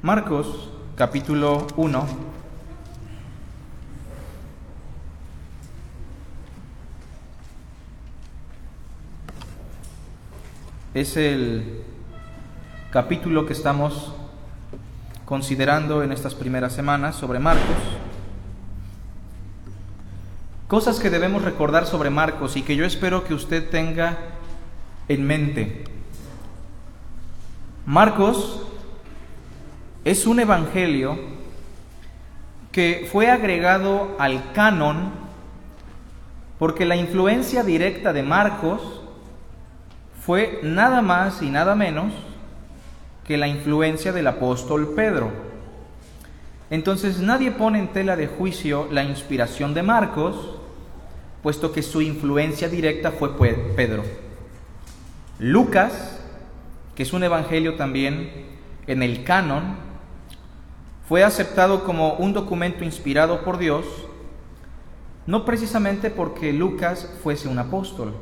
Marcos capítulo 1. Es el capítulo que estamos considerando en estas primeras semanas sobre Marcos. Cosas que debemos recordar sobre Marcos y que yo espero que usted tenga en mente. Marcos es un evangelio que fue agregado al canon porque la influencia directa de Marcos fue nada más y nada menos que la influencia del apóstol Pedro. Entonces nadie pone en tela de juicio la inspiración de Marcos, puesto que su influencia directa fue Pedro. Lucas, que es un evangelio también en el canon, fue aceptado como un documento inspirado por Dios, no precisamente porque Lucas fuese un apóstol,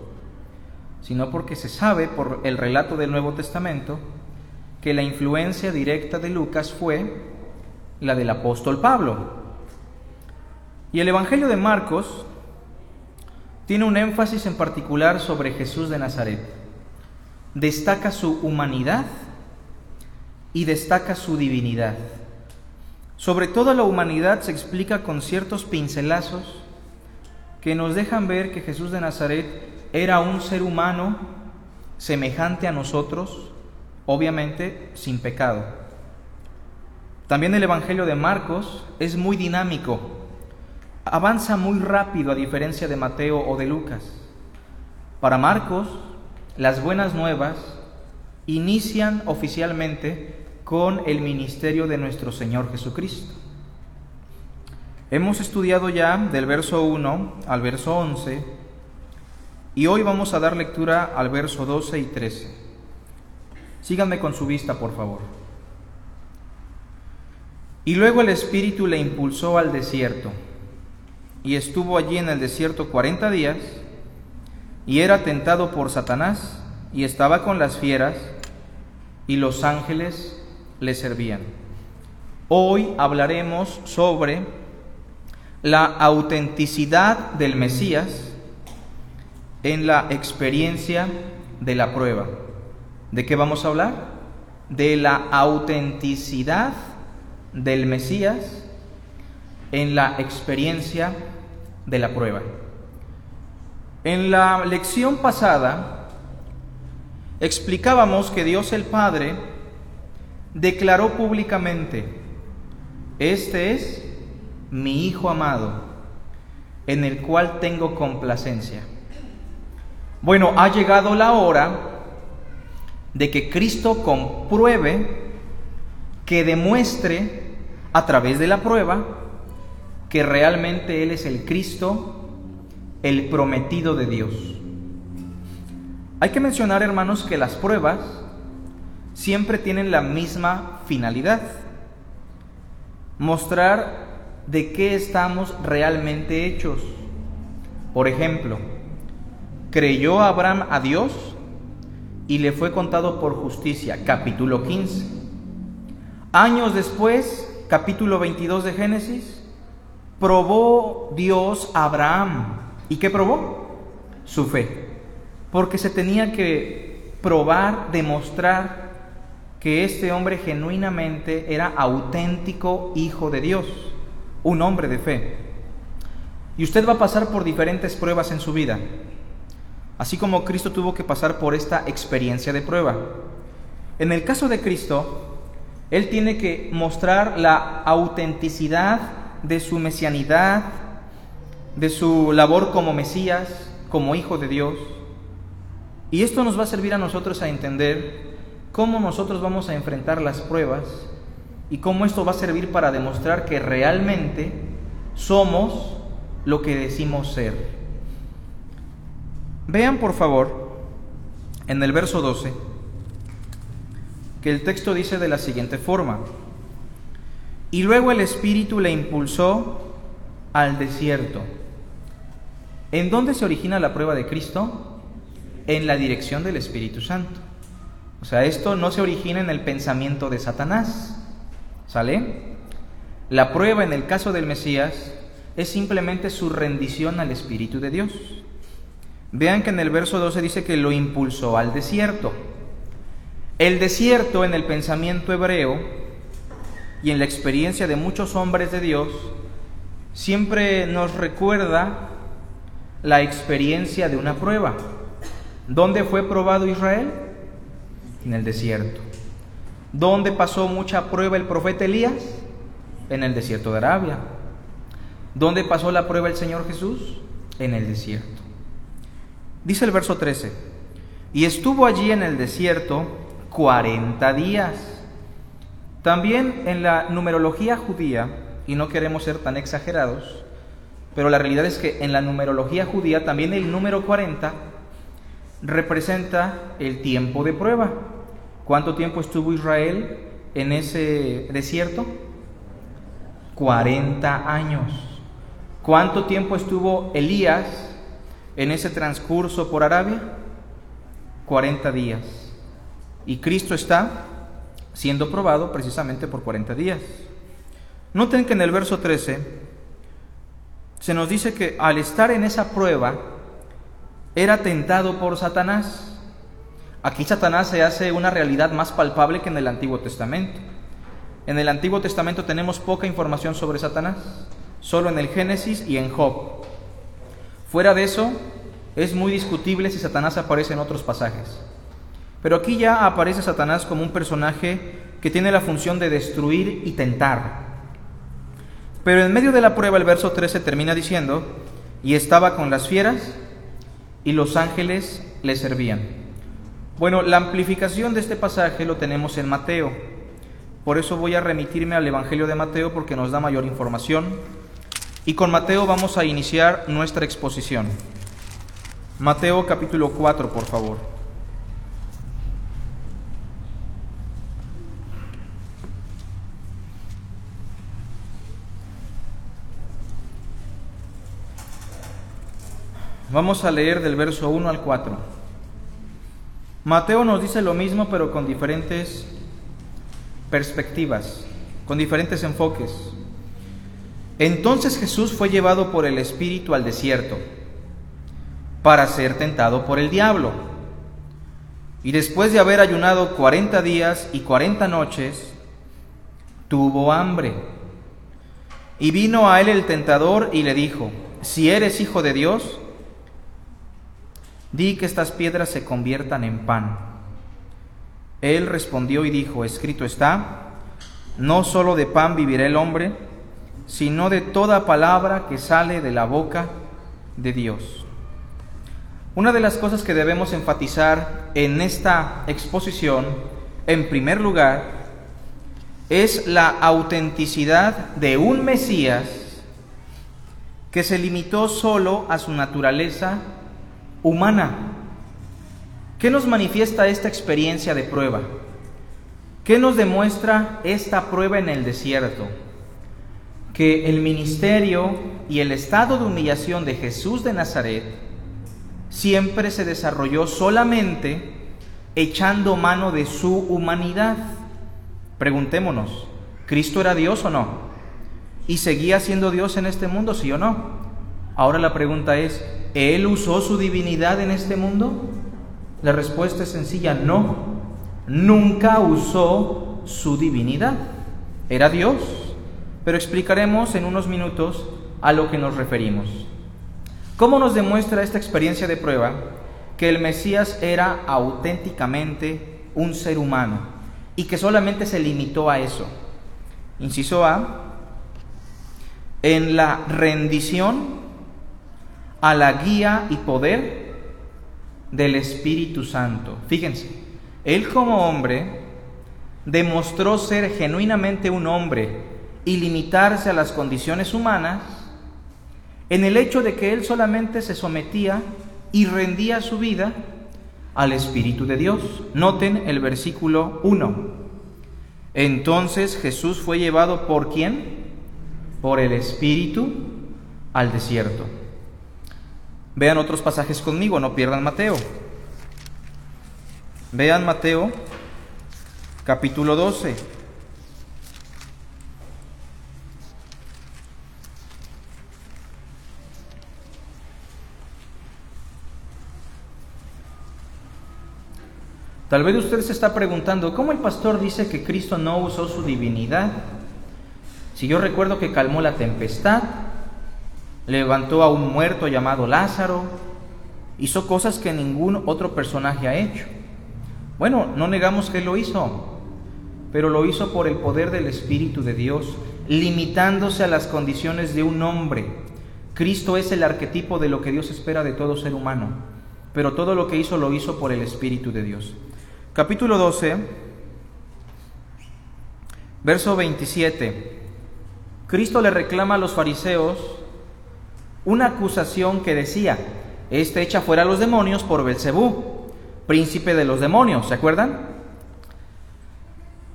sino porque se sabe por el relato del Nuevo Testamento que la influencia directa de Lucas fue la del apóstol Pablo. Y el Evangelio de Marcos tiene un énfasis en particular sobre Jesús de Nazaret. Destaca su humanidad y destaca su divinidad. Sobre toda la humanidad se explica con ciertos pincelazos que nos dejan ver que Jesús de Nazaret era un ser humano semejante a nosotros, obviamente sin pecado. También el Evangelio de Marcos es muy dinámico, avanza muy rápido a diferencia de Mateo o de Lucas. Para Marcos, las buenas nuevas inician oficialmente con el ministerio de nuestro Señor Jesucristo. Hemos estudiado ya del verso 1 al verso 11 y hoy vamos a dar lectura al verso 12 y 13. Síganme con su vista, por favor. Y luego el Espíritu le impulsó al desierto, y estuvo allí en el desierto cuarenta días, y era tentado por Satanás, y estaba con las fieras, y los ángeles le servían. Hoy hablaremos sobre la autenticidad del Mesías en la experiencia de la prueba. ¿De qué vamos a hablar? De la autenticidad del Mesías en la experiencia de la prueba. En la lección pasada explicábamos que Dios el Padre declaró públicamente, este es mi Hijo amado, en el cual tengo complacencia. Bueno, ha llegado la hora de que Cristo compruebe, que demuestre a través de la prueba, que realmente Él es el Cristo, el prometido de Dios. Hay que mencionar, hermanos, que las pruebas siempre tienen la misma finalidad, mostrar de qué estamos realmente hechos. Por ejemplo, creyó Abraham a Dios y le fue contado por justicia, capítulo 15. Años después, capítulo 22 de Génesis, probó Dios a Abraham. ¿Y qué probó? Su fe. Porque se tenía que probar, demostrar que este hombre genuinamente era auténtico hijo de Dios, un hombre de fe. Y usted va a pasar por diferentes pruebas en su vida, así como Cristo tuvo que pasar por esta experiencia de prueba. En el caso de Cristo, Él tiene que mostrar la autenticidad de su mesianidad, de su labor como Mesías, como Hijo de Dios. Y esto nos va a servir a nosotros a entender cómo nosotros vamos a enfrentar las pruebas y cómo esto va a servir para demostrar que realmente somos lo que decimos ser. Vean por favor en el verso 12 que el texto dice de la siguiente forma, y luego el Espíritu le impulsó al desierto. ¿En dónde se origina la prueba de Cristo? En la dirección del Espíritu Santo. O sea, esto no se origina en el pensamiento de Satanás. ¿Sale? La prueba en el caso del Mesías es simplemente su rendición al Espíritu de Dios. Vean que en el verso 12 dice que lo impulsó al desierto. El desierto en el pensamiento hebreo y en la experiencia de muchos hombres de Dios siempre nos recuerda la experiencia de una prueba. ¿Dónde fue probado Israel? En el desierto. ¿Dónde pasó mucha prueba el profeta Elías? En el desierto de Arabia. ¿Dónde pasó la prueba el Señor Jesús? En el desierto. Dice el verso 13, y estuvo allí en el desierto 40 días. También en la numerología judía, y no queremos ser tan exagerados, pero la realidad es que en la numerología judía también el número 40 representa el tiempo de prueba. ¿Cuánto tiempo estuvo Israel en ese desierto? 40 años. ¿Cuánto tiempo estuvo Elías en ese transcurso por Arabia? 40 días. Y Cristo está siendo probado precisamente por 40 días. Noten que en el verso 13 se nos dice que al estar en esa prueba era tentado por Satanás. Aquí Satanás se hace una realidad más palpable que en el Antiguo Testamento. En el Antiguo Testamento tenemos poca información sobre Satanás, solo en el Génesis y en Job. Fuera de eso, es muy discutible si Satanás aparece en otros pasajes. Pero aquí ya aparece Satanás como un personaje que tiene la función de destruir y tentar. Pero en medio de la prueba el verso 13 termina diciendo, y estaba con las fieras y los ángeles le servían. Bueno, la amplificación de este pasaje lo tenemos en Mateo. Por eso voy a remitirme al Evangelio de Mateo porque nos da mayor información y con Mateo vamos a iniciar nuestra exposición. Mateo capítulo 4, por favor. Vamos a leer del verso 1 al 4. Mateo nos dice lo mismo pero con diferentes perspectivas, con diferentes enfoques. Entonces Jesús fue llevado por el Espíritu al desierto para ser tentado por el diablo. Y después de haber ayunado cuarenta días y cuarenta noches, tuvo hambre. Y vino a él el tentador y le dijo, si eres hijo de Dios, di que estas piedras se conviertan en pan. Él respondió y dijo, escrito está, no solo de pan vivirá el hombre, sino de toda palabra que sale de la boca de Dios. Una de las cosas que debemos enfatizar en esta exposición, en primer lugar, es la autenticidad de un Mesías que se limitó solo a su naturaleza humana. ¿Qué nos manifiesta esta experiencia de prueba? ¿Qué nos demuestra esta prueba en el desierto? que el ministerio y el estado de humillación de Jesús de Nazaret siempre se desarrolló solamente echando mano de su humanidad. Preguntémonos, ¿Cristo era Dios o no? ¿Y seguía siendo Dios en este mundo, sí o no? Ahora la pregunta es, ¿Él usó su divinidad en este mundo? La respuesta es sencilla, no. Nunca usó su divinidad. Era Dios pero explicaremos en unos minutos a lo que nos referimos. ¿Cómo nos demuestra esta experiencia de prueba que el Mesías era auténticamente un ser humano y que solamente se limitó a eso? Inciso A, en la rendición a la guía y poder del Espíritu Santo. Fíjense, él como hombre demostró ser genuinamente un hombre y limitarse a las condiciones humanas, en el hecho de que él solamente se sometía y rendía su vida al Espíritu de Dios. Noten el versículo 1. Entonces Jesús fue llevado por quién? Por el Espíritu al desierto. Vean otros pasajes conmigo, no pierdan Mateo. Vean Mateo capítulo 12. Tal vez usted se está preguntando, ¿cómo el pastor dice que Cristo no usó su divinidad? Si yo recuerdo que calmó la tempestad, levantó a un muerto llamado Lázaro, hizo cosas que ningún otro personaje ha hecho. Bueno, no negamos que lo hizo, pero lo hizo por el poder del Espíritu de Dios, limitándose a las condiciones de un hombre. Cristo es el arquetipo de lo que Dios espera de todo ser humano, pero todo lo que hizo lo hizo por el Espíritu de Dios. Capítulo 12, verso 27. Cristo le reclama a los fariseos una acusación que decía, este echa fuera a los demonios por Belcebú, príncipe de los demonios, ¿se acuerdan?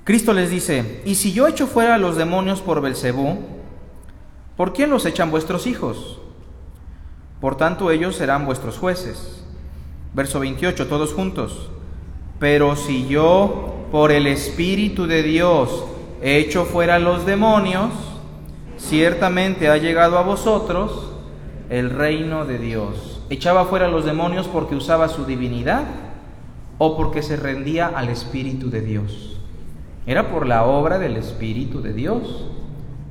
Cristo les dice, ¿y si yo echo fuera a los demonios por Belcebú, por quién los echan vuestros hijos? Por tanto ellos serán vuestros jueces. Verso 28, todos juntos. Pero si yo por el Espíritu de Dios echo fuera a los demonios, ciertamente ha llegado a vosotros el reino de Dios. ¿Echaba fuera los demonios porque usaba su divinidad o porque se rendía al Espíritu de Dios? Era por la obra del Espíritu de Dios.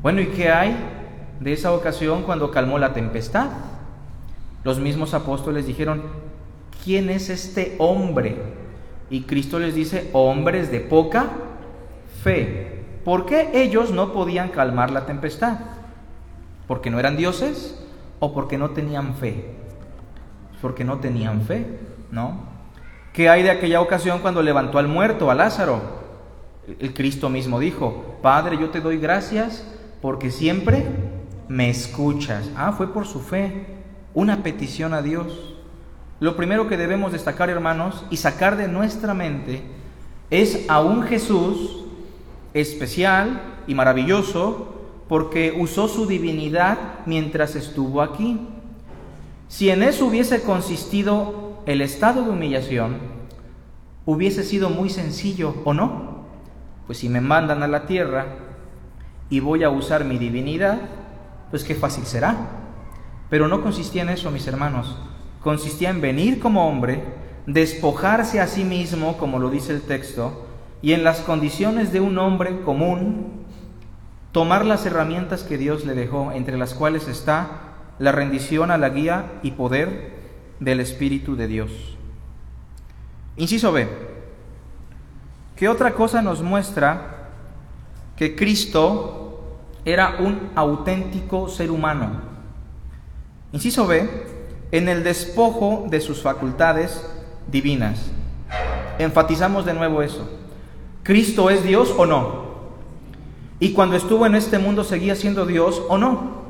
Bueno, ¿y qué hay de esa ocasión cuando calmó la tempestad? Los mismos apóstoles dijeron, ¿quién es este hombre? Y Cristo les dice, hombres de poca fe. ¿Por qué ellos no podían calmar la tempestad? ¿Porque no eran dioses o porque no tenían fe? Porque no tenían fe, ¿no? ¿Qué hay de aquella ocasión cuando levantó al muerto, a Lázaro? El Cristo mismo dijo, Padre, yo te doy gracias porque siempre me escuchas. Ah, fue por su fe, una petición a Dios. Lo primero que debemos destacar, hermanos, y sacar de nuestra mente es a un Jesús especial y maravilloso porque usó su divinidad mientras estuvo aquí. Si en eso hubiese consistido el estado de humillación, hubiese sido muy sencillo, ¿o no? pues si me mandan a la tierra y voy a usar mi divinidad, pues qué fácil será. Pero no consistía en eso, mis hermanos. Consistía en venir como hombre, despojarse a sí mismo, como lo dice el texto, y en las condiciones de un hombre común, tomar las herramientas que Dios le dejó, entre las cuales está la rendición a la guía y poder del Espíritu de Dios. Inciso B. ¿Qué otra cosa nos muestra que Cristo era un auténtico ser humano? Inciso B, en el despojo de sus facultades divinas. Enfatizamos de nuevo eso. ¿Cristo es Dios o no? Y cuando estuvo en este mundo seguía siendo Dios o no.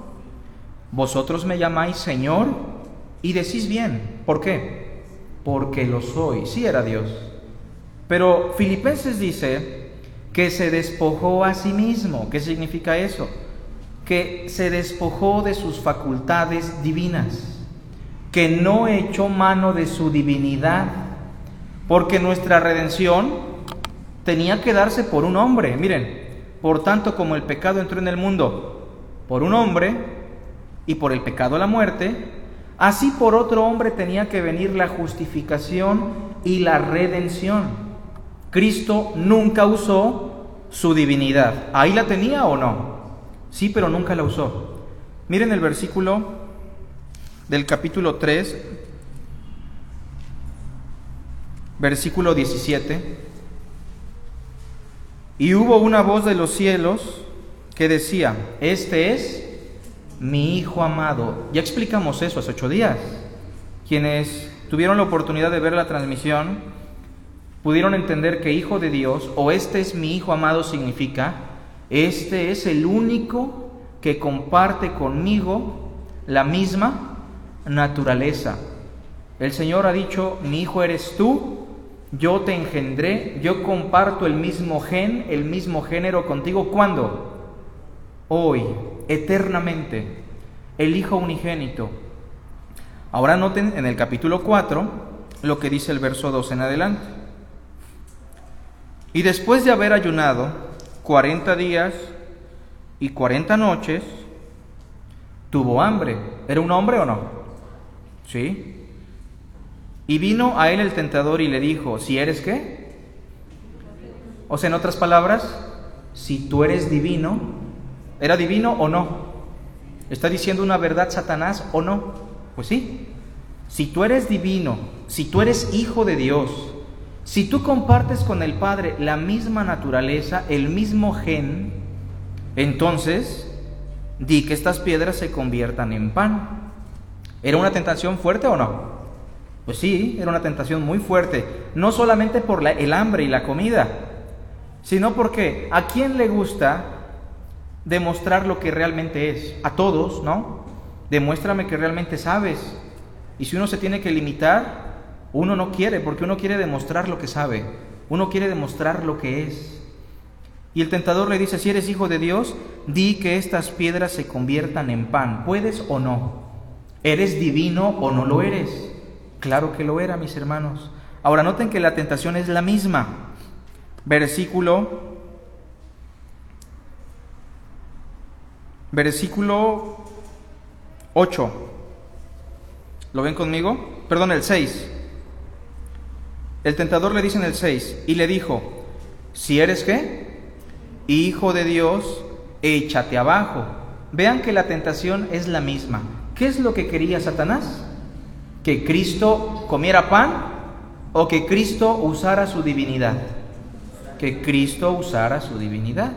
Vosotros me llamáis Señor y decís bien. ¿Por qué? Porque lo soy. Sí era Dios. Pero Filipenses dice que se despojó a sí mismo. ¿Qué significa eso? Que se despojó de sus facultades divinas, que no echó mano de su divinidad, porque nuestra redención tenía que darse por un hombre. Miren, por tanto como el pecado entró en el mundo por un hombre y por el pecado la muerte, así por otro hombre tenía que venir la justificación y la redención. Cristo nunca usó su divinidad. ¿Ahí la tenía o no? Sí, pero nunca la usó. Miren el versículo del capítulo 3, versículo 17. Y hubo una voz de los cielos que decía, este es mi Hijo amado. Ya explicamos eso hace ocho días. Quienes tuvieron la oportunidad de ver la transmisión, pudieron entender que hijo de Dios o este es mi hijo amado significa, este es el único que comparte conmigo la misma naturaleza. El Señor ha dicho, mi hijo eres tú, yo te engendré, yo comparto el mismo gen, el mismo género contigo. ¿Cuándo? Hoy, eternamente, el Hijo unigénito. Ahora noten en el capítulo 4 lo que dice el verso 2 en adelante. Y después de haber ayunado cuarenta días y cuarenta noches, tuvo hambre. ¿Era un hombre o no? Sí. Y vino a él el tentador y le dijo, si eres qué? O sea, en otras palabras, si tú eres divino, ¿era divino o no? ¿Está diciendo una verdad Satanás o no? Pues sí. Si tú eres divino, si tú eres hijo de Dios, si tú compartes con el Padre la misma naturaleza, el mismo gen, entonces di que estas piedras se conviertan en pan. ¿Era una tentación fuerte o no? Pues sí, era una tentación muy fuerte, no solamente por el hambre y la comida, sino porque a quién le gusta demostrar lo que realmente es. A todos, ¿no? Demuéstrame que realmente sabes. Y si uno se tiene que limitar, uno no quiere, porque uno quiere demostrar lo que sabe. Uno quiere demostrar lo que es. Y el tentador le dice, si eres hijo de Dios, di que estas piedras se conviertan en pan. ¿Puedes o no? ¿Eres divino o no lo eres? Claro que lo era, mis hermanos. Ahora noten que la tentación es la misma. Versículo Versículo 8. ¿Lo ven conmigo? Perdón, el 6. El tentador le dice en el 6, y le dijo, si eres qué? Hijo de Dios, échate abajo. Vean que la tentación es la misma. ¿Qué es lo que quería Satanás? ¿Que Cristo comiera pan o que Cristo usara su divinidad? Que Cristo usara su divinidad.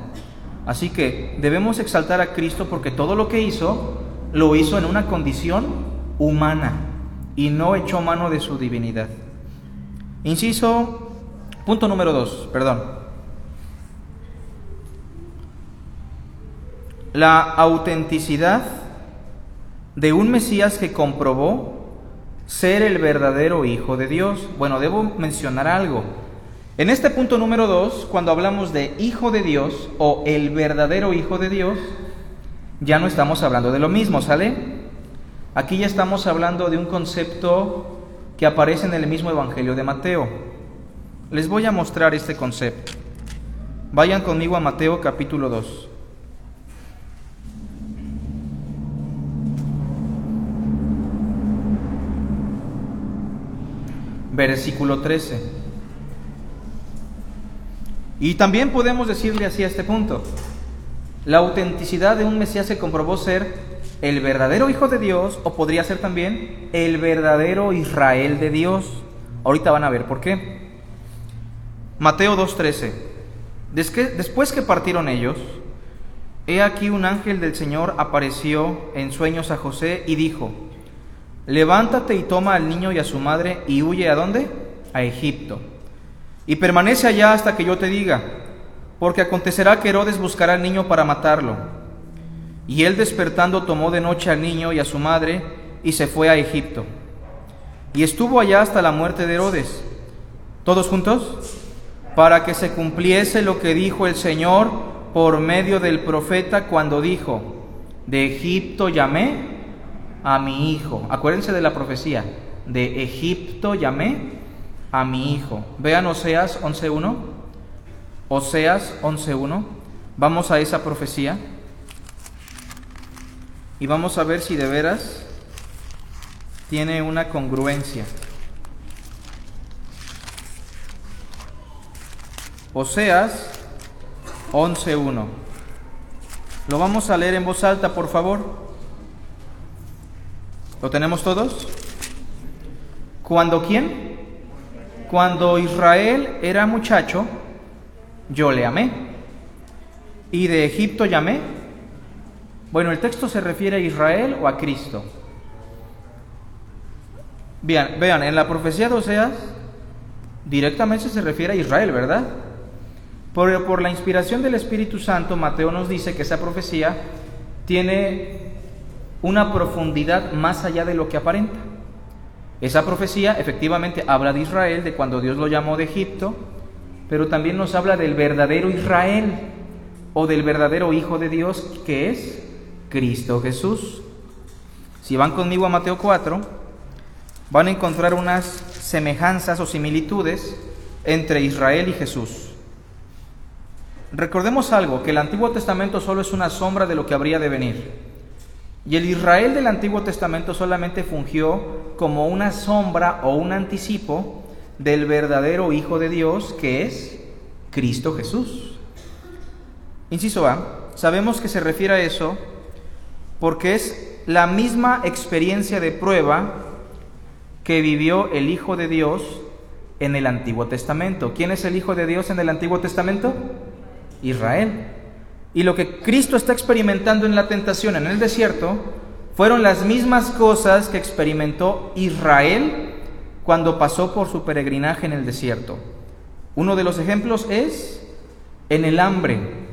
Así que debemos exaltar a Cristo porque todo lo que hizo lo hizo en una condición humana y no echó mano de su divinidad. Inciso, punto número dos, perdón. La autenticidad de un Mesías que comprobó ser el verdadero Hijo de Dios. Bueno, debo mencionar algo. En este punto número 2, cuando hablamos de Hijo de Dios o el verdadero Hijo de Dios, ya no estamos hablando de lo mismo, ¿sale? Aquí ya estamos hablando de un concepto que aparece en el mismo Evangelio de Mateo. Les voy a mostrar este concepto. Vayan conmigo a Mateo capítulo 2. Versículo 13. Y también podemos decirle así a este punto. La autenticidad de un Mesías se comprobó ser el verdadero Hijo de Dios o podría ser también el verdadero Israel de Dios. Ahorita van a ver por qué. Mateo 2.13. Después que partieron ellos, he aquí un ángel del Señor apareció en sueños a José y dijo, levántate y toma al niño y a su madre y huye a dónde? A Egipto y permanece allá hasta que yo te diga, porque acontecerá que Herodes buscará al niño para matarlo. Y él despertando tomó de noche al niño y a su madre y se fue a Egipto. Y estuvo allá hasta la muerte de Herodes. ¿Todos juntos? Para que se cumpliese lo que dijo el Señor por medio del profeta cuando dijo, de Egipto llamé a mi hijo. Acuérdense de la profecía, de Egipto llamé a mi hijo. Vean Oseas 11.1. Oseas 11.1. Vamos a esa profecía y vamos a ver si de veras tiene una congruencia. Oseas 11.1. Lo vamos a leer en voz alta, por favor. ¿Lo tenemos todos? ¿Cuándo quién? Cuando Israel era muchacho, yo le amé. Y de Egipto llamé. Bueno, el texto se refiere a Israel o a Cristo. Bien, vean, en la profecía de Oseas directamente se refiere a Israel, ¿verdad? Pero por la inspiración del Espíritu Santo, Mateo nos dice que esa profecía tiene una profundidad más allá de lo que aparenta. Esa profecía efectivamente habla de Israel, de cuando Dios lo llamó de Egipto, pero también nos habla del verdadero Israel o del verdadero Hijo de Dios que es Cristo Jesús. Si van conmigo a Mateo 4, van a encontrar unas semejanzas o similitudes entre Israel y Jesús. Recordemos algo, que el Antiguo Testamento solo es una sombra de lo que habría de venir. Y el Israel del Antiguo Testamento solamente fungió como una sombra o un anticipo del verdadero Hijo de Dios que es Cristo Jesús. Inciso A, sabemos que se refiere a eso porque es la misma experiencia de prueba que vivió el Hijo de Dios en el Antiguo Testamento. ¿Quién es el Hijo de Dios en el Antiguo Testamento? Israel. Y lo que Cristo está experimentando en la tentación en el desierto fueron las mismas cosas que experimentó Israel cuando pasó por su peregrinaje en el desierto. Uno de los ejemplos es en el hambre.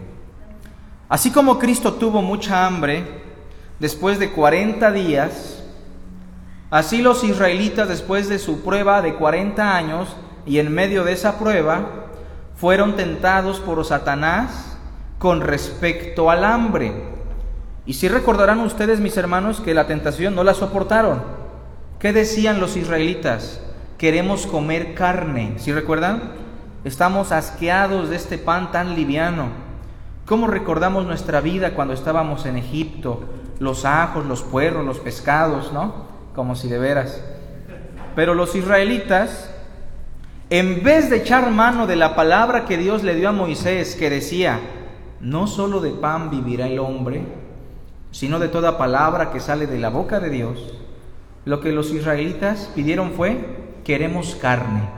Así como Cristo tuvo mucha hambre después de 40 días, así los israelitas después de su prueba de 40 años y en medio de esa prueba fueron tentados por Satanás con respecto al hambre. Y si recordarán ustedes, mis hermanos, que la tentación no la soportaron. ¿Qué decían los israelitas? Queremos comer carne. ¿Sí recuerdan? Estamos asqueados de este pan tan liviano. ¿Cómo recordamos nuestra vida cuando estábamos en Egipto? Los ajos, los puerros, los pescados, ¿no? Como si de veras. Pero los israelitas, en vez de echar mano de la palabra que Dios le dio a Moisés, que decía, no solo de pan vivirá el hombre, sino de toda palabra que sale de la boca de Dios, lo que los israelitas pidieron fue, queremos carne.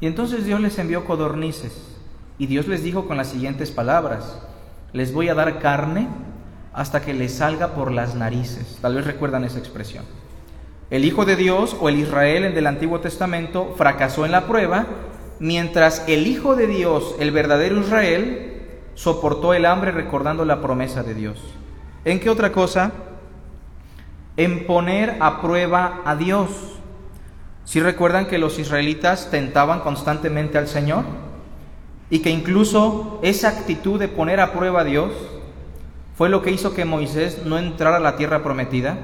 Y entonces Dios les envió codornices. Y Dios les dijo con las siguientes palabras, les voy a dar carne hasta que les salga por las narices. Tal vez recuerdan esa expresión. El Hijo de Dios o el Israel en el Antiguo Testamento fracasó en la prueba, mientras el Hijo de Dios, el verdadero Israel, soportó el hambre recordando la promesa de Dios. ¿En qué otra cosa? En poner a prueba a Dios. Si recuerdan que los israelitas tentaban constantemente al Señor y que incluso esa actitud de poner a prueba a Dios fue lo que hizo que Moisés no entrara a la tierra prometida.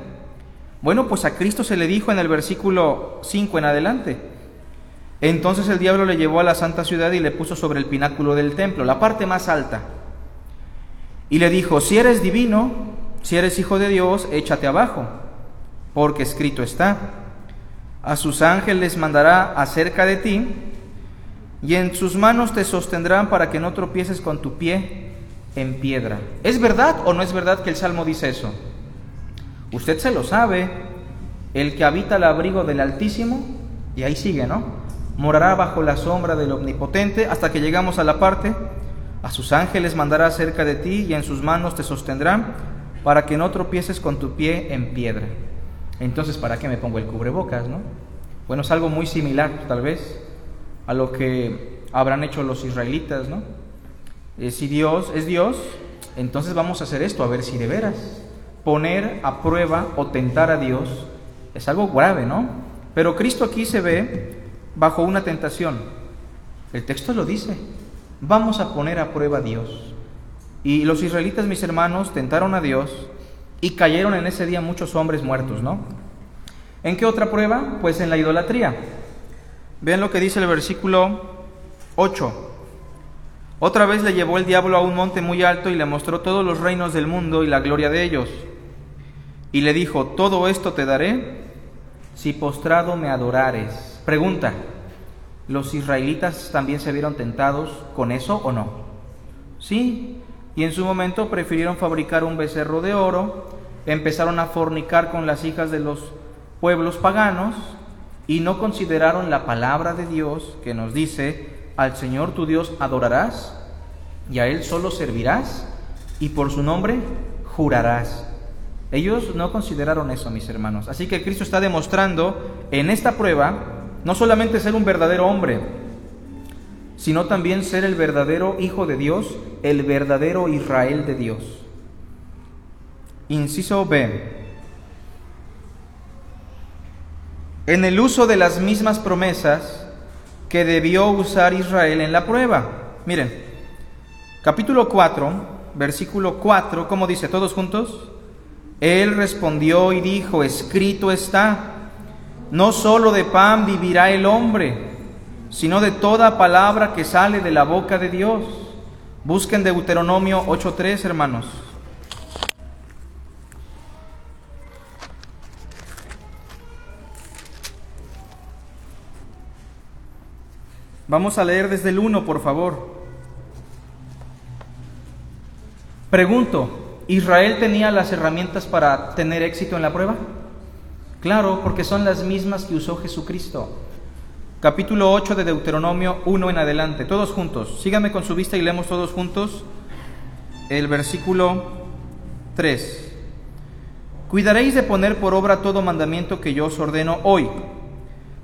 Bueno, pues a Cristo se le dijo en el versículo 5 en adelante. Entonces el diablo le llevó a la santa ciudad y le puso sobre el pináculo del templo, la parte más alta. Y le dijo, si eres divino, si eres hijo de Dios, échate abajo, porque escrito está a sus ángeles mandará acerca de ti, y en sus manos te sostendrán para que no tropieces con tu pie en piedra. ¿Es verdad o no es verdad que el Salmo dice eso? Usted se lo sabe, el que habita el abrigo del Altísimo, y ahí sigue, ¿no? Morará bajo la sombra del Omnipotente hasta que llegamos a la parte, a sus ángeles mandará cerca de ti y en sus manos te sostendrán para que no tropieces con tu pie en piedra. Entonces, ¿para qué me pongo el cubrebocas, no? Bueno, es algo muy similar, tal vez, a lo que habrán hecho los israelitas, ¿no? Eh, si Dios es Dios, entonces vamos a hacer esto, a ver si de veras. Poner a prueba o tentar a Dios es algo grave, ¿no? Pero Cristo aquí se ve bajo una tentación. El texto lo dice. Vamos a poner a prueba a Dios. Y los israelitas, mis hermanos, tentaron a Dios y cayeron en ese día muchos hombres muertos, ¿no? ¿En qué otra prueba? Pues en la idolatría. Vean lo que dice el versículo 8. Otra vez le llevó el diablo a un monte muy alto y le mostró todos los reinos del mundo y la gloria de ellos. Y le dijo, todo esto te daré si postrado me adorares. Pregunta, ¿los israelitas también se vieron tentados con eso o no? Sí, y en su momento prefirieron fabricar un becerro de oro, empezaron a fornicar con las hijas de los pueblos paganos y no consideraron la palabra de Dios que nos dice, al Señor tu Dios adorarás y a Él solo servirás y por su nombre jurarás. Ellos no consideraron eso, mis hermanos. Así que Cristo está demostrando en esta prueba no solamente ser un verdadero hombre, sino también ser el verdadero Hijo de Dios, el verdadero Israel de Dios. Inciso B. En el uso de las mismas promesas que debió usar Israel en la prueba. Miren, capítulo 4, versículo 4, ¿cómo dice? ¿Todos juntos? Él respondió y dijo, escrito está, no solo de pan vivirá el hombre, sino de toda palabra que sale de la boca de Dios. Busquen Deuteronomio 8.3, hermanos. Vamos a leer desde el 1, por favor. Pregunto, ¿Israel tenía las herramientas para tener éxito en la prueba? Claro, porque son las mismas que usó Jesucristo. Capítulo 8 de Deuteronomio 1 en adelante, todos juntos. Síganme con su vista y leemos todos juntos el versículo 3. Cuidaréis de poner por obra todo mandamiento que yo os ordeno hoy,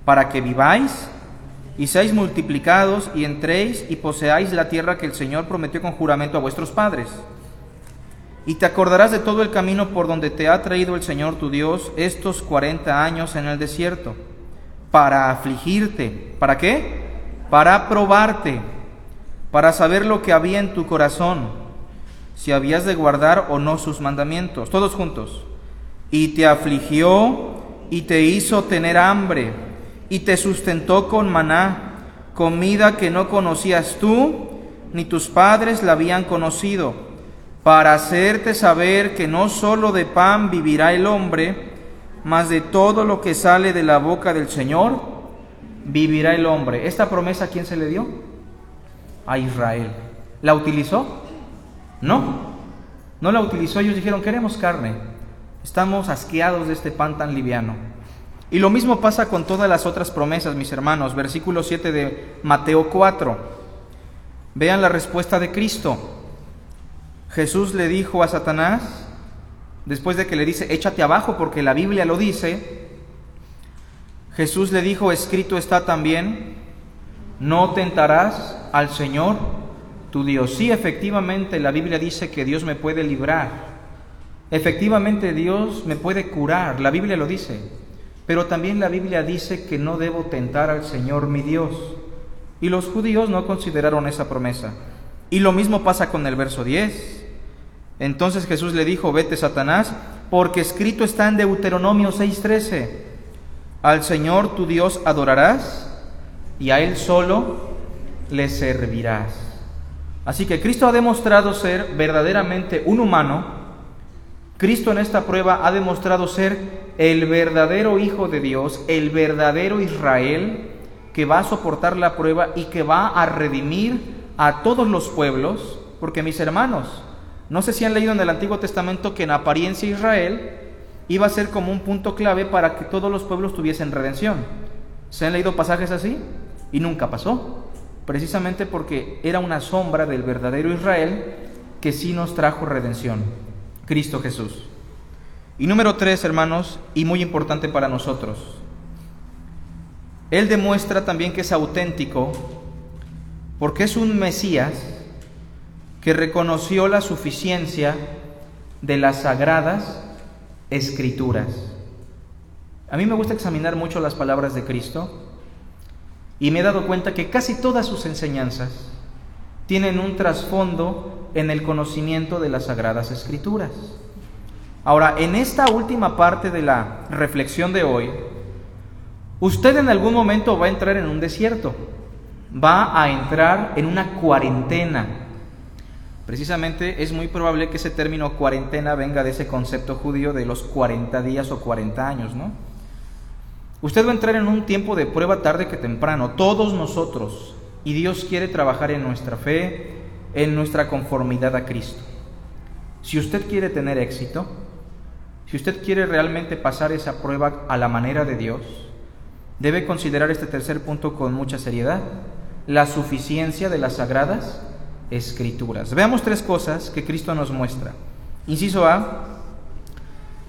para que viváis y seáis multiplicados y entréis y poseáis la tierra que el Señor prometió con juramento a vuestros padres. Y te acordarás de todo el camino por donde te ha traído el Señor tu Dios estos cuarenta años en el desierto, para afligirte. ¿Para qué? Para probarte, para saber lo que había en tu corazón, si habías de guardar o no sus mandamientos. Todos juntos. Y te afligió y te hizo tener hambre y te sustentó con maná, comida que no conocías tú, ni tus padres la habían conocido, para hacerte saber que no sólo de pan vivirá el hombre, mas de todo lo que sale de la boca del Señor, vivirá el hombre. ¿Esta promesa a quién se le dio? A Israel. ¿La utilizó? No, no la utilizó. Ellos dijeron, queremos carne. Estamos asqueados de este pan tan liviano. Y lo mismo pasa con todas las otras promesas, mis hermanos. Versículo 7 de Mateo 4. Vean la respuesta de Cristo. Jesús le dijo a Satanás, después de que le dice, échate abajo porque la Biblia lo dice, Jesús le dijo, escrito está también, no tentarás al Señor tu Dios. Sí, efectivamente, la Biblia dice que Dios me puede librar. Efectivamente, Dios me puede curar. La Biblia lo dice. Pero también la Biblia dice que no debo tentar al Señor mi Dios. Y los judíos no consideraron esa promesa. Y lo mismo pasa con el verso 10. Entonces Jesús le dijo, vete Satanás, porque escrito está en Deuteronomio 6:13, al Señor tu Dios adorarás y a Él solo le servirás. Así que Cristo ha demostrado ser verdaderamente un humano, Cristo en esta prueba ha demostrado ser el verdadero Hijo de Dios, el verdadero Israel, que va a soportar la prueba y que va a redimir a todos los pueblos, porque mis hermanos, no sé si han leído en el Antiguo Testamento que en apariencia Israel iba a ser como un punto clave para que todos los pueblos tuviesen redención. ¿Se han leído pasajes así? Y nunca pasó, precisamente porque era una sombra del verdadero Israel que sí nos trajo redención, Cristo Jesús. Y número tres, hermanos, y muy importante para nosotros, Él demuestra también que es auténtico porque es un Mesías que reconoció la suficiencia de las sagradas escrituras. A mí me gusta examinar mucho las palabras de Cristo y me he dado cuenta que casi todas sus enseñanzas tienen un trasfondo en el conocimiento de las sagradas escrituras. Ahora, en esta última parte de la reflexión de hoy, usted en algún momento va a entrar en un desierto, va a entrar en una cuarentena. Precisamente es muy probable que ese término cuarentena venga de ese concepto judío de los 40 días o 40 años, ¿no? Usted va a entrar en un tiempo de prueba tarde que temprano, todos nosotros, y Dios quiere trabajar en nuestra fe, en nuestra conformidad a Cristo. Si usted quiere tener éxito, si usted quiere realmente pasar esa prueba a la manera de Dios, debe considerar este tercer punto con mucha seriedad, la suficiencia de las sagradas escrituras. Veamos tres cosas que Cristo nos muestra. Inciso A,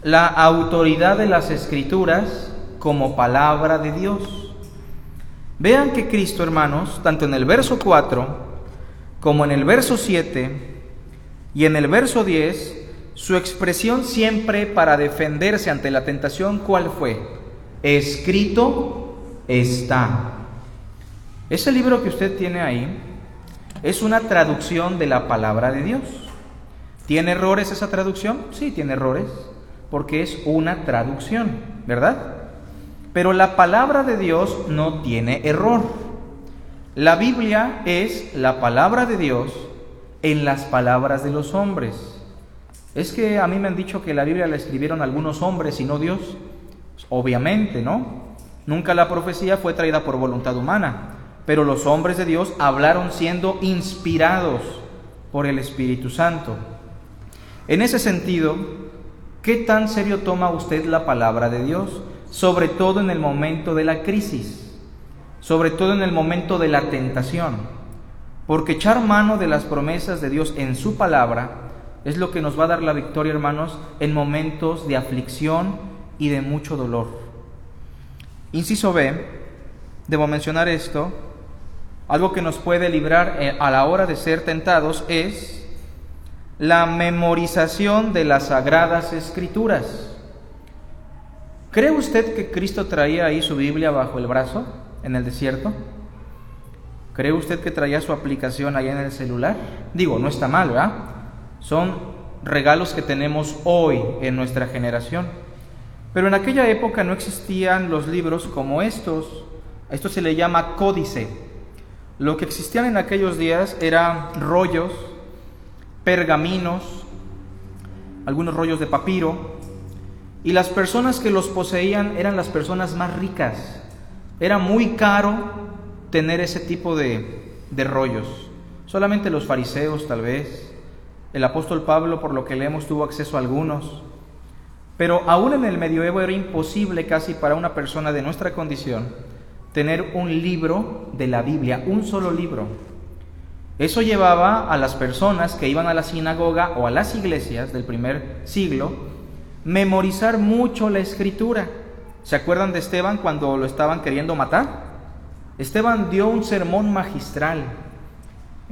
la autoridad de las escrituras como palabra de Dios. Vean que Cristo, hermanos, tanto en el verso 4 como en el verso 7 y en el verso 10, su expresión siempre para defenderse ante la tentación, ¿cuál fue? Escrito está. Ese libro que usted tiene ahí es una traducción de la palabra de Dios. ¿Tiene errores esa traducción? Sí, tiene errores, porque es una traducción, ¿verdad? Pero la palabra de Dios no tiene error. La Biblia es la palabra de Dios en las palabras de los hombres. Es que a mí me han dicho que la Biblia la escribieron algunos hombres y no Dios. Obviamente, ¿no? Nunca la profecía fue traída por voluntad humana, pero los hombres de Dios hablaron siendo inspirados por el Espíritu Santo. En ese sentido, ¿qué tan serio toma usted la palabra de Dios? Sobre todo en el momento de la crisis, sobre todo en el momento de la tentación. Porque echar mano de las promesas de Dios en su palabra es lo que nos va a dar la victoria, hermanos, en momentos de aflicción y de mucho dolor. Inciso B, debo mencionar esto, algo que nos puede librar eh, a la hora de ser tentados es la memorización de las sagradas escrituras. ¿Cree usted que Cristo traía ahí su Biblia bajo el brazo en el desierto? ¿Cree usted que traía su aplicación ahí en el celular? Digo, no está mal, ¿verdad? Son regalos que tenemos hoy en nuestra generación. Pero en aquella época no existían los libros como estos. Esto se le llama códice. Lo que existían en aquellos días eran rollos, pergaminos, algunos rollos de papiro, y las personas que los poseían eran las personas más ricas. Era muy caro tener ese tipo de, de rollos. Solamente los fariseos tal vez, el apóstol Pablo, por lo que leemos, tuvo acceso a algunos. Pero aún en el medioevo era imposible casi para una persona de nuestra condición tener un libro de la Biblia, un solo libro. Eso llevaba a las personas que iban a la sinagoga o a las iglesias del primer siglo memorizar mucho la escritura. ¿Se acuerdan de Esteban cuando lo estaban queriendo matar? Esteban dio un sermón magistral.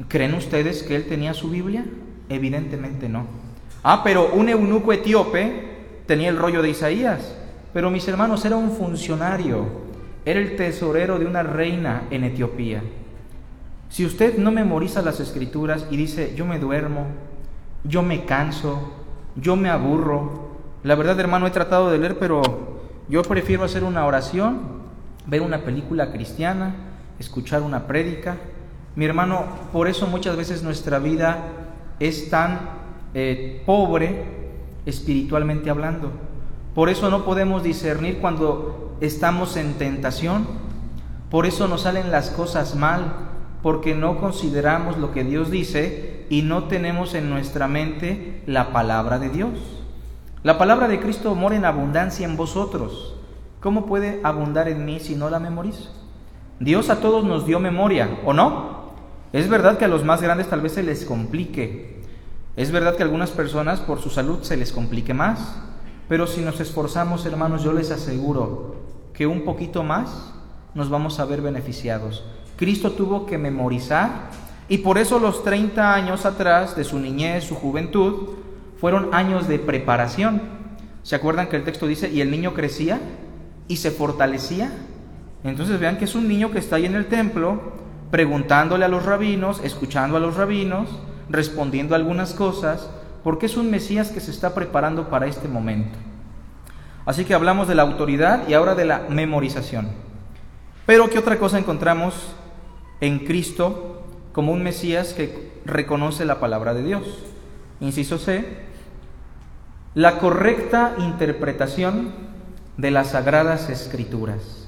¿Creen ustedes que él tenía su Biblia? Evidentemente no. Ah, pero un eunuco etíope tenía el rollo de Isaías. Pero mis hermanos, era un funcionario, era el tesorero de una reina en Etiopía. Si usted no memoriza las escrituras y dice, yo me duermo, yo me canso, yo me aburro, la verdad hermano he tratado de leer, pero yo prefiero hacer una oración, ver una película cristiana, escuchar una prédica. Mi hermano, por eso muchas veces nuestra vida es tan eh, pobre espiritualmente hablando. Por eso no podemos discernir cuando estamos en tentación. Por eso nos salen las cosas mal, porque no consideramos lo que Dios dice y no tenemos en nuestra mente la palabra de Dios. La palabra de Cristo mora en abundancia en vosotros. ¿Cómo puede abundar en mí si no la memorizo? Dios a todos nos dio memoria, ¿o no? Es verdad que a los más grandes tal vez se les complique. Es verdad que a algunas personas por su salud se les complique más. Pero si nos esforzamos, hermanos, yo les aseguro que un poquito más nos vamos a ver beneficiados. Cristo tuvo que memorizar y por eso los 30 años atrás de su niñez, su juventud, fueron años de preparación. ¿Se acuerdan que el texto dice, y el niño crecía y se fortalecía? Entonces vean que es un niño que está ahí en el templo preguntándole a los rabinos, escuchando a los rabinos, respondiendo algunas cosas, porque es un Mesías que se está preparando para este momento. Así que hablamos de la autoridad y ahora de la memorización. Pero ¿qué otra cosa encontramos en Cristo como un Mesías que reconoce la palabra de Dios? Inciso C, la correcta interpretación de las sagradas escrituras.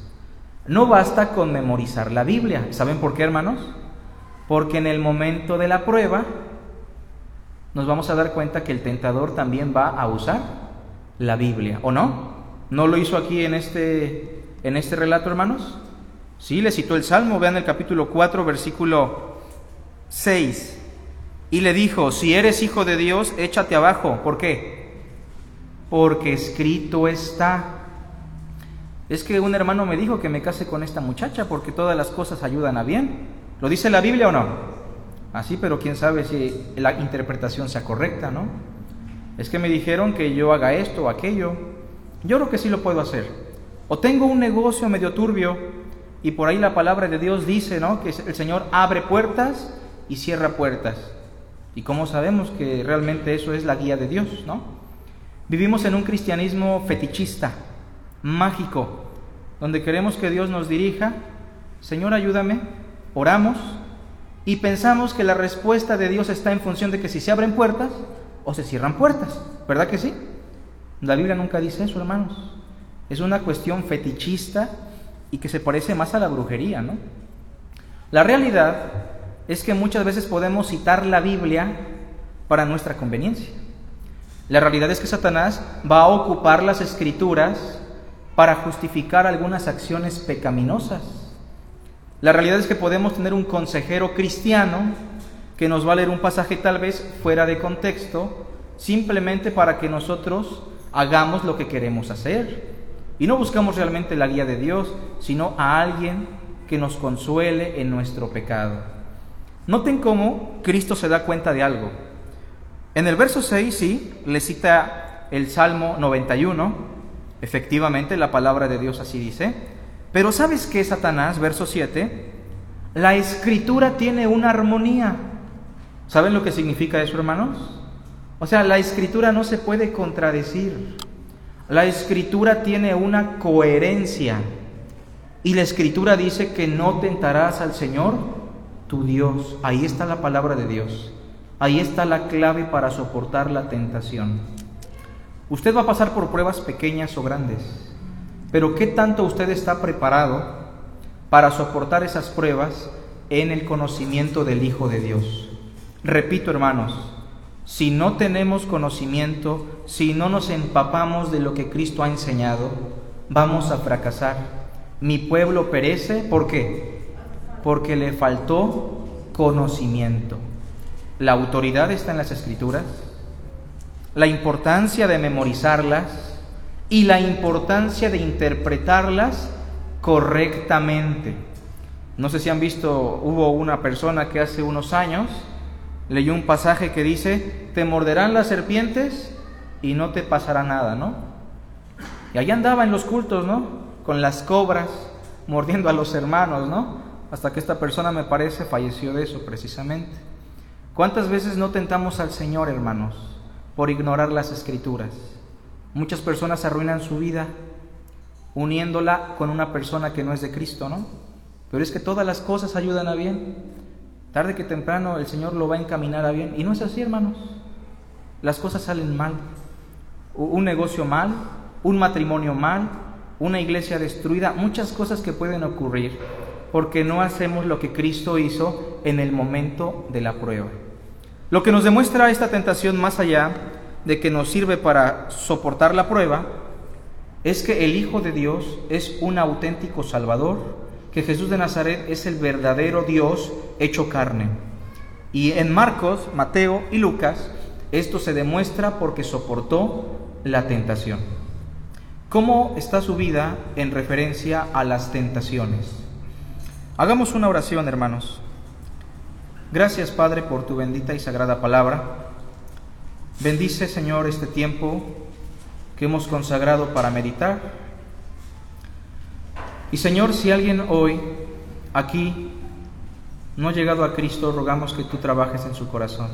No basta con memorizar la Biblia. ¿Saben por qué, hermanos? Porque en el momento de la prueba nos vamos a dar cuenta que el tentador también va a usar la Biblia, ¿o no? ¿No lo hizo aquí en este, en este relato, hermanos? Sí, le citó el Salmo, vean el capítulo 4, versículo 6. Y le dijo, si eres hijo de Dios, échate abajo. ¿Por qué? Porque escrito está. Es que un hermano me dijo que me case con esta muchacha porque todas las cosas ayudan a bien. ¿Lo dice la Biblia o no? Así, pero quién sabe si la interpretación sea correcta, ¿no? Es que me dijeron que yo haga esto o aquello. Yo creo que sí lo puedo hacer. O tengo un negocio medio turbio y por ahí la palabra de Dios dice, ¿no? Que el Señor abre puertas y cierra puertas. ¿Y cómo sabemos que realmente eso es la guía de Dios, ¿no? Vivimos en un cristianismo fetichista, mágico, donde queremos que Dios nos dirija, Señor ayúdame, oramos y pensamos que la respuesta de Dios está en función de que si se abren puertas o se cierran puertas, ¿verdad que sí? La Biblia nunca dice eso, hermanos. Es una cuestión fetichista y que se parece más a la brujería, ¿no? La realidad es que muchas veces podemos citar la Biblia para nuestra conveniencia. La realidad es que Satanás va a ocupar las escrituras para justificar algunas acciones pecaminosas. La realidad es que podemos tener un consejero cristiano que nos va a leer un pasaje tal vez fuera de contexto, simplemente para que nosotros hagamos lo que queremos hacer. Y no buscamos realmente la guía de Dios, sino a alguien que nos consuele en nuestro pecado. Noten cómo Cristo se da cuenta de algo. En el verso 6, sí, le cita el Salmo 91, efectivamente la palabra de Dios así dice, pero ¿sabes qué, Satanás? Verso 7, la escritura tiene una armonía. ¿Saben lo que significa eso, hermanos? O sea, la escritura no se puede contradecir. La escritura tiene una coherencia. Y la escritura dice que no tentarás al Señor, tu Dios. Ahí está la palabra de Dios. Ahí está la clave para soportar la tentación. Usted va a pasar por pruebas pequeñas o grandes, pero ¿qué tanto usted está preparado para soportar esas pruebas en el conocimiento del Hijo de Dios? Repito, hermanos, si no tenemos conocimiento, si no nos empapamos de lo que Cristo ha enseñado, vamos a fracasar. Mi pueblo perece, ¿por qué? Porque le faltó conocimiento. La autoridad está en las escrituras, la importancia de memorizarlas y la importancia de interpretarlas correctamente. No sé si han visto, hubo una persona que hace unos años leyó un pasaje que dice, te morderán las serpientes y no te pasará nada, ¿no? Y allá andaba en los cultos, ¿no? Con las cobras, mordiendo a los hermanos, ¿no? Hasta que esta persona, me parece, falleció de eso precisamente. ¿Cuántas veces no tentamos al Señor, hermanos, por ignorar las escrituras? Muchas personas arruinan su vida uniéndola con una persona que no es de Cristo, ¿no? Pero es que todas las cosas ayudan a bien. Tarde que temprano el Señor lo va a encaminar a bien. Y no es así, hermanos. Las cosas salen mal. Un negocio mal, un matrimonio mal, una iglesia destruida, muchas cosas que pueden ocurrir porque no hacemos lo que Cristo hizo en el momento de la prueba. Lo que nos demuestra esta tentación más allá de que nos sirve para soportar la prueba, es que el Hijo de Dios es un auténtico Salvador que Jesús de Nazaret es el verdadero Dios hecho carne. Y en Marcos, Mateo y Lucas, esto se demuestra porque soportó la tentación. ¿Cómo está su vida en referencia a las tentaciones? Hagamos una oración, hermanos. Gracias, Padre, por tu bendita y sagrada palabra. Bendice, Señor, este tiempo que hemos consagrado para meditar y Señor, si alguien hoy aquí no ha llegado a Cristo, rogamos que tú trabajes en su corazón.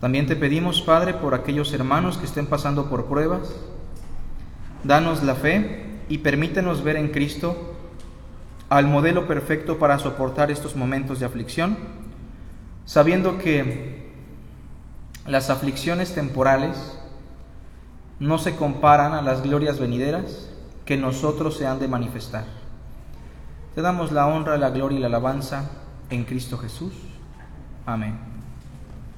También te pedimos, Padre, por aquellos hermanos que estén pasando por pruebas, danos la fe y permítenos ver en Cristo al modelo perfecto para soportar estos momentos de aflicción, sabiendo que las aflicciones temporales no se comparan a las glorias venideras que nosotros se han de manifestar. Te damos la honra, la gloria y la alabanza en Cristo Jesús. Amén.